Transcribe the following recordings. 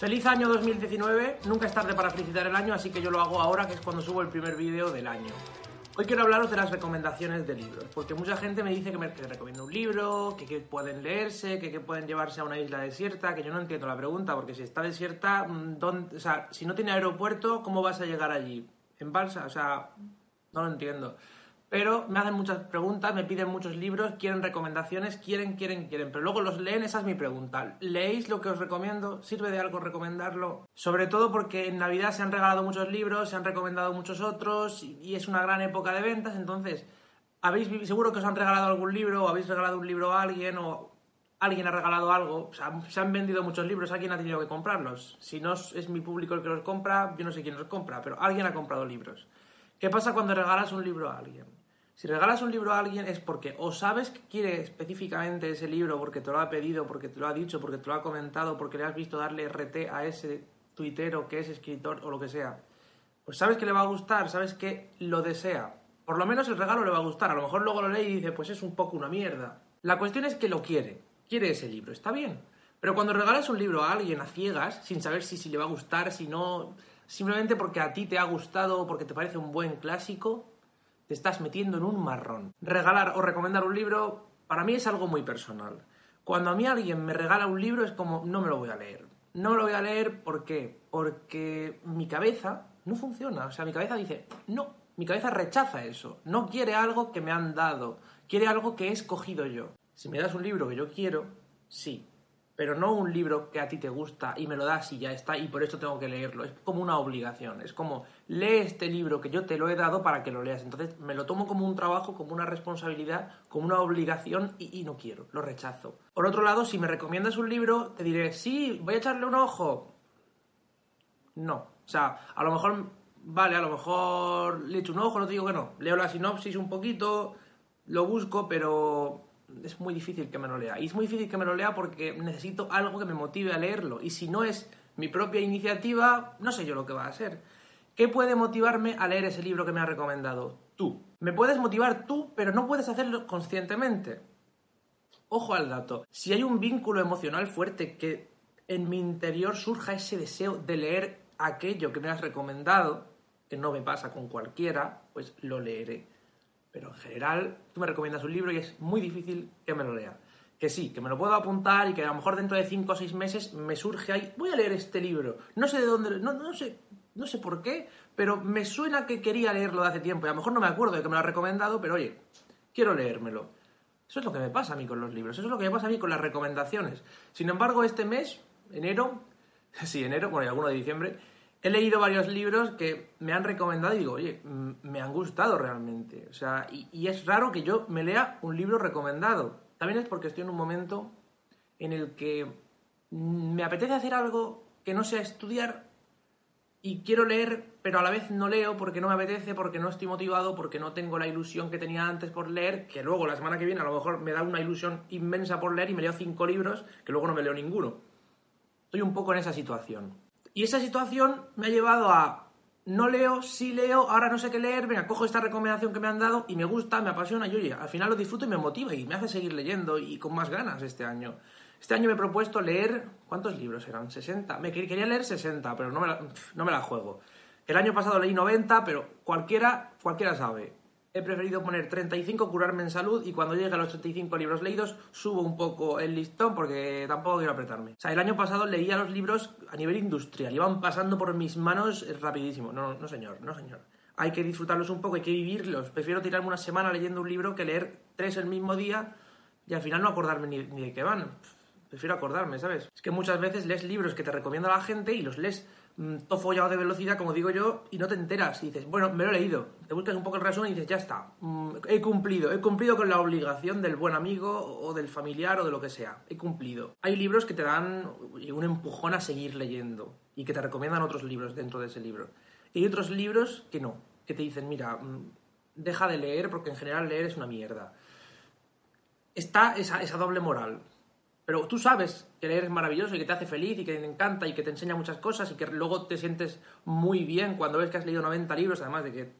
Feliz año 2019, nunca es tarde para felicitar el año, así que yo lo hago ahora, que es cuando subo el primer vídeo del año. Hoy quiero hablaros de las recomendaciones de libros, porque mucha gente me dice que me que recomiendo un libro, que, que pueden leerse, que, que, pueden llevarse a una isla desierta, que yo no entiendo la pregunta, porque si está desierta, mm, ¿dónde, o sea, si no tiene aeropuerto, ¿cómo vas a llegar allí? ¿En balsa? O sea, no lo entiendo pero me hacen muchas preguntas, me piden muchos libros, quieren recomendaciones, quieren, quieren, quieren, pero luego los leen, esa es mi pregunta. ¿Leéis lo que os recomiendo? ¿Sirve de algo recomendarlo? Sobre todo porque en Navidad se han regalado muchos libros, se han recomendado muchos otros y es una gran época de ventas, entonces, habéis seguro que os han regalado algún libro o habéis regalado un libro a alguien o alguien ha regalado algo, se han vendido muchos libros, alguien ha tenido que comprarlos. Si no es mi público el que los compra, yo no sé quién los compra, pero alguien ha comprado libros. ¿Qué pasa cuando regalas un libro a alguien? Si regalas un libro a alguien es porque o sabes que quiere específicamente ese libro porque te lo ha pedido, porque te lo ha dicho, porque te lo ha comentado, porque le has visto darle RT a ese tuitero que es escritor o lo que sea. Pues sabes que le va a gustar, sabes que lo desea. Por lo menos el regalo le va a gustar. A lo mejor luego lo lee y dice, pues es un poco una mierda. La cuestión es que lo quiere. Quiere ese libro. Está bien. Pero cuando regalas un libro a alguien a ciegas, sin saber si, si le va a gustar, si no, simplemente porque a ti te ha gustado o porque te parece un buen clásico, te estás metiendo en un marrón. Regalar o recomendar un libro para mí es algo muy personal. Cuando a mí alguien me regala un libro es como, no me lo voy a leer. No me lo voy a leer ¿por qué? Porque mi cabeza no funciona. O sea, mi cabeza dice, no, mi cabeza rechaza eso. No quiere algo que me han dado. Quiere algo que he escogido yo. Si me das un libro que yo quiero, sí pero no un libro que a ti te gusta y me lo das y ya está y por eso tengo que leerlo. Es como una obligación, es como lee este libro que yo te lo he dado para que lo leas. Entonces me lo tomo como un trabajo, como una responsabilidad, como una obligación y, no quiero, lo rechazo. Por otro lado, si me recomiendas un libro, te diré, sí, voy a echarle un ojo. No, o sea, a lo mejor, vale, a lo mejor le echo un ojo, no te digo que no. Leo la sinopsis un poquito, lo busco, pero es muy difícil que me lo lea. Y es muy difícil que me lo lea porque necesito algo que me motive a leerlo. Y si no es mi propia iniciativa, no sé yo lo que va a ser. ¿Qué puede motivarme a leer ese libro que me ha recomendado? Tú. Me puedes motivar tú, pero no puedes hacerlo conscientemente. Ojo al dato. Si hay un vínculo emocional fuerte que en mi interior surja ese deseo de leer aquello que me has recomendado, que no me pasa con cualquiera, pues lo leeré. Pero en general, tú me recomiendas un libro y es muy difícil que me lo lea. Que sí, que me lo puedo apuntar y que a lo mejor dentro de 5 o 6 meses me surge ahí, voy a leer este libro. No sé de dónde, no, no sé, no sé por qué, pero me suena que quería leerlo de hace tiempo. Y a lo mejor no me acuerdo de que me lo ha recomendado, pero oye, quiero leérmelo. Eso es lo que me pasa a mí con los libros, eso es lo que me pasa a mí con las recomendaciones. Sin embargo, este mes, enero, sí, enero, bueno, y alguno de diciembre, he leído varios libros que me han recomendado y digo, oye, me han gustado realmente. O sea, y, es raro que yo me lea un libro recomendado. También es porque estoy en un momento en el que me apetece hacer algo que no sea estudiar y quiero leer, pero a la vez no leo porque no me apetece, porque no estoy motivado, porque no tengo la ilusión que tenía antes por leer, que luego la semana que viene a lo mejor me da una ilusión inmensa por leer y me leo cinco libros que luego no me leo ninguno. Estoy un poco en esa situación. Y esa situación me ha llevado a no leo, sí leo, ahora no sé qué leer, venga, cojo esta recomendación que me han dado y me gusta, me apasiona y oye, al final lo disfruto y me motiva y me hace seguir leyendo y con más ganas este año. Este año me he propuesto leer, ¿cuántos libros eran? ¿60? Me quería leer 60, pero no me la, no me la juego. El año pasado leí 90, pero cualquiera, cualquiera sabe he preferido poner 35, curarme en salud y cuando llegue a los 35 libros leídos subo un poco el listón porque tampoco quiero apretarme. O sea, el año pasado leía los libros a nivel industrial, iban pasando por mis manos rapidísimo. No, no señor, no señor. Hay que disfrutarlos un poco, hay que vivirlos. Prefiero tirarme una semana leyendo un libro que leer tres el mismo día y al final no acordarme ni, ni de qué van. Prefiero acordarme, ¿sabes? Es que muchas veces lees libros que te recomienda la gente y los lees mm, todo follado de velocidad, como digo yo, y no te enteras. Y dices, bueno, me lo he leído. Te buscas un poco el resumen y dices, ya está. mm, he cumplido. He cumplido con la obligación del buen amigo o del familiar o de lo que sea. He cumplido. Hay libros que te dan un empujón a seguir leyendo y que te recomiendan otros libros dentro de ese libro. Y hay otros libros que no, que te dicen, mira, mm, deja de leer porque en general leer es una mierda. Está esa, esa doble moral. Pero tú sabes que leer es maravilloso y que te hace feliz y que te encanta y que te enseña muchas cosas y que luego te sientes muy bien cuando ves que has leído 90 libros, además de que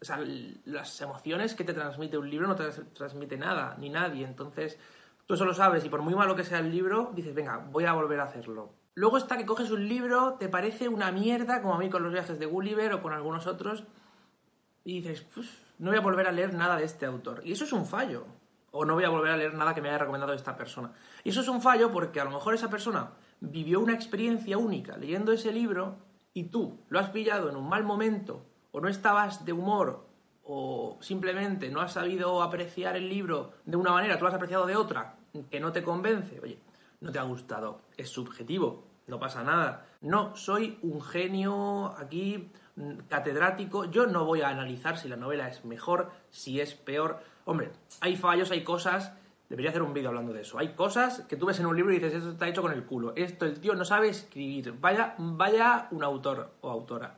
o sea, las emociones que te transmite un libro no te transmite nada, ni nadie. Entonces, tú eso lo sabes y por muy malo que sea el libro, dices, venga, voy a volver a hacerlo. Luego está que coges un libro, te parece una mierda, como a mí con los viajes de Gulliver o con algunos otros, y dices, "Pues, no voy a volver a leer nada de este autor. Y eso es un fallo. O no voy a volver a leer nada que me haya recomendado esta persona. Y eso es un fallo porque a lo mejor esa persona vivió una experiencia única leyendo ese libro y tú lo has pillado en un mal momento o no estabas de humor o simplemente no has sabido apreciar el libro de una manera, tú lo has apreciado de otra que no te convence. Oye, no te ha gustado. Es subjetivo. No pasa nada. No soy un genio aquí catedrático. Yo no voy a analizar si la novela es mejor, si es peor. Hombre, hay fallos, hay cosas. Debería hacer un vídeo hablando de eso. Hay cosas que tú ves en un libro y dices, esto está hecho con el culo. Esto el tío no sabe escribir. Vaya, vaya un autor o autora.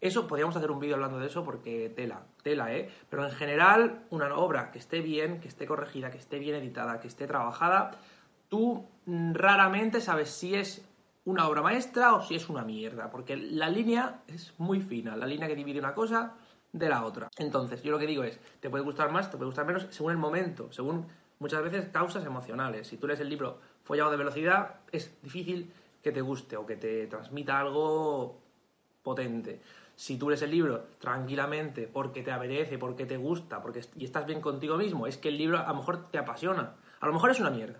Eso podríamos hacer un vídeo hablando de eso porque tela, tela, ¿eh? Pero en general, una obra que esté bien, que esté corregida, que esté bien editada, que esté trabajada, tú raramente sabes si es una obra maestra o si es una mierda, porque la línea es muy fina, la línea que divide una cosa de la otra. Entonces, yo lo que digo es, te puede gustar más, te puede gustar menos, según el momento, según muchas veces causas emocionales. Si tú lees el libro follado de velocidad, es difícil que te guste o que te transmita algo potente. Si tú lees el libro tranquilamente porque te apetece, porque te gusta, porque y estás bien contigo mismo, es que el libro a lo mejor te apasiona. A lo mejor es una mierda.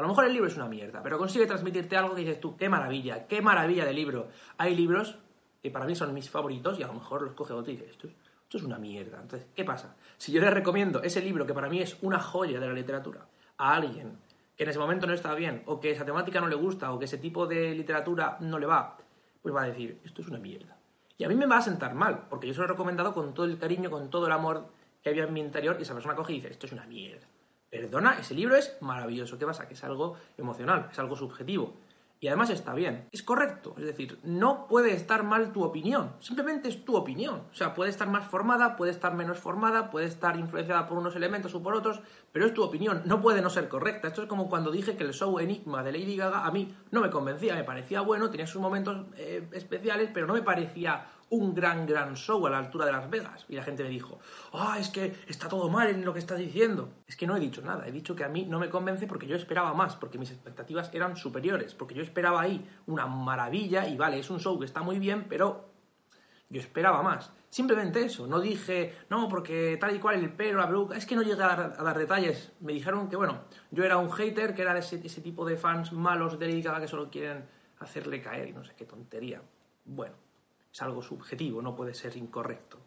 A lo mejor el libro es una mierda, pero consigue transmitirte algo que dices tú, qué maravilla, qué maravilla de libro. Hay libros que para mí son mis favoritos y a lo mejor los coge otro y dice, esto es, esto es una mierda. Entonces, ¿qué pasa? Si yo le recomiendo ese libro que para mí es una joya de la literatura a alguien que en ese momento no está bien, o que esa temática no le gusta, o que ese tipo de literatura no le va, pues va a decir, esto es una mierda. Y a mí me va a sentar mal, porque yo se lo he recomendado con todo el cariño, con todo el amor que había en mi interior, y esa persona coge y dice, esto es una mierda. Perdona, ese libro es maravilloso. ¿Qué pasa? Que es algo emocional, es algo subjetivo. Y además está bien, es correcto. Es decir, no puede estar mal tu opinión, simplemente es tu opinión. O sea, puede estar más formada, puede estar menos formada, puede estar influenciada por unos elementos o por otros, pero es tu opinión, no puede no ser correcta. Esto es como cuando dije que el show Enigma de Lady Gaga a mí no me convencía, me parecía bueno, tenía sus momentos eh, especiales, pero no me parecía un gran, gran show a la altura de Las Vegas. Y la gente me dijo, ah, es que está todo mal en lo que estás diciendo. Es que no he dicho nada, he dicho que a mí no me convence porque yo esperaba más, porque mis expectativas eran superiores, porque yo esperaba ahí una maravilla y vale, es un show que está muy bien, pero yo esperaba más. Simplemente eso, no dije, no, porque tal y cual el pelo, la peluca, es que no llegué a dar, a dar detalles. Me dijeron que, bueno, yo era un hater, que era ese, ese tipo de fans malos de Lady Gaga que solo quieren hacerle caer y no sé qué tontería. Bueno, es algo subjetivo, no puede ser incorrecto.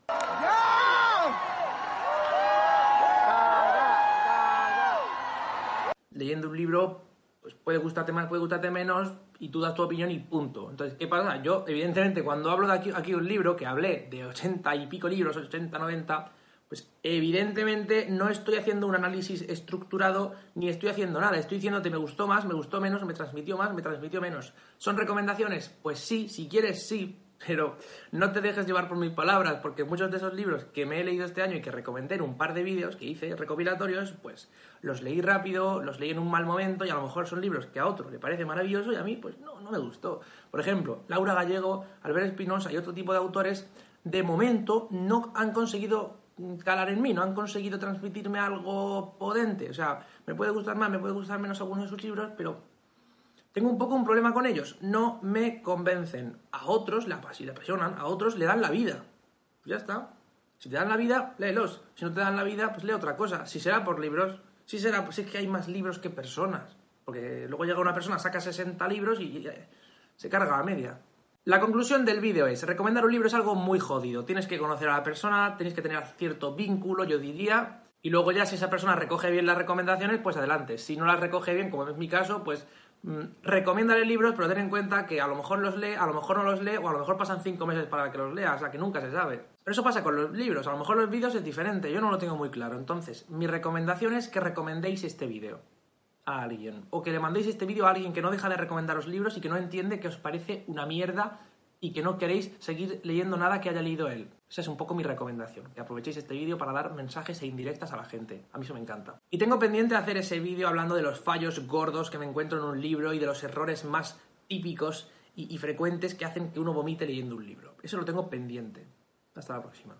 Leyendo un libro, pues puede gustarte más, puede gustarte menos, y tú das tu opinión y punto. Entonces, ¿qué pasa? Yo, evidentemente, cuando hablo de aquí, aquí un libro, que hablé de 80 y pico libros, 80, 90, pues evidentemente no estoy haciendo un análisis estructurado ni estoy haciendo nada. Estoy diciéndote me gustó más, me gustó menos, me transmitió más, me transmitió menos. ¿Son recomendaciones? Pues sí, si quieres, sí. Pero no te dejes llevar por mis palabras, porque muchos de esos libros que me he leído este año y que recomendé en un par de vídeos que hice recopilatorios, pues los leí rápido, los leí en un mal momento y a lo mejor son libros que a otro le parece maravilloso y a mí pues no, no me gustó. Por ejemplo, Laura Gallego, Albert Espinosa y otro tipo de autores, de momento no han conseguido calar en mí, no han conseguido transmitirme algo potente. O sea, me puede gustar más, me puede gustar menos algunos de sus libros, pero tengo un poco un problema con ellos. No me convencen. A otros, la, si le apasionan, a otros le dan la vida. Pues ya está. Si te dan la vida, léelos. Si no te dan la vida, pues lee otra cosa. Si será por libros, si será, pues es que hay más libros que personas. Porque luego llega una persona, saca 60 libros y, se carga a media. La conclusión del vídeo es, recomendar un libro es algo muy jodido. Tienes que conocer a la persona, tienes que tener cierto vínculo, yo diría. Y luego ya si esa persona recoge bien las recomendaciones, pues adelante. Si no las recoge bien, como es mi caso, pues recomiéndale libros, pero ten en cuenta que a lo mejor los lee, a lo mejor no los lee, o a lo mejor pasan cinco meses para que los lea, o sea que nunca se sabe. Pero eso pasa con los libros, a lo mejor los vídeos es diferente, yo no lo tengo muy claro. Entonces, mi recomendación es que recomendéis este vídeo a alguien. O que le mandéis este vídeo a alguien que no deja de recomendaros libros y que no entiende que os parece una mierda y que no queréis seguir leyendo nada que haya leído él. Esa es un poco mi recomendación, que aprovechéis este vídeo para dar mensajes e indirectas a la gente. A mí eso me encanta. Y tengo pendiente hacer ese vídeo hablando de los fallos gordos que me encuentro en un libro y de los errores más típicos y, y frecuentes que hacen que uno vomite leyendo un libro. Eso lo tengo pendiente. Hasta la próxima.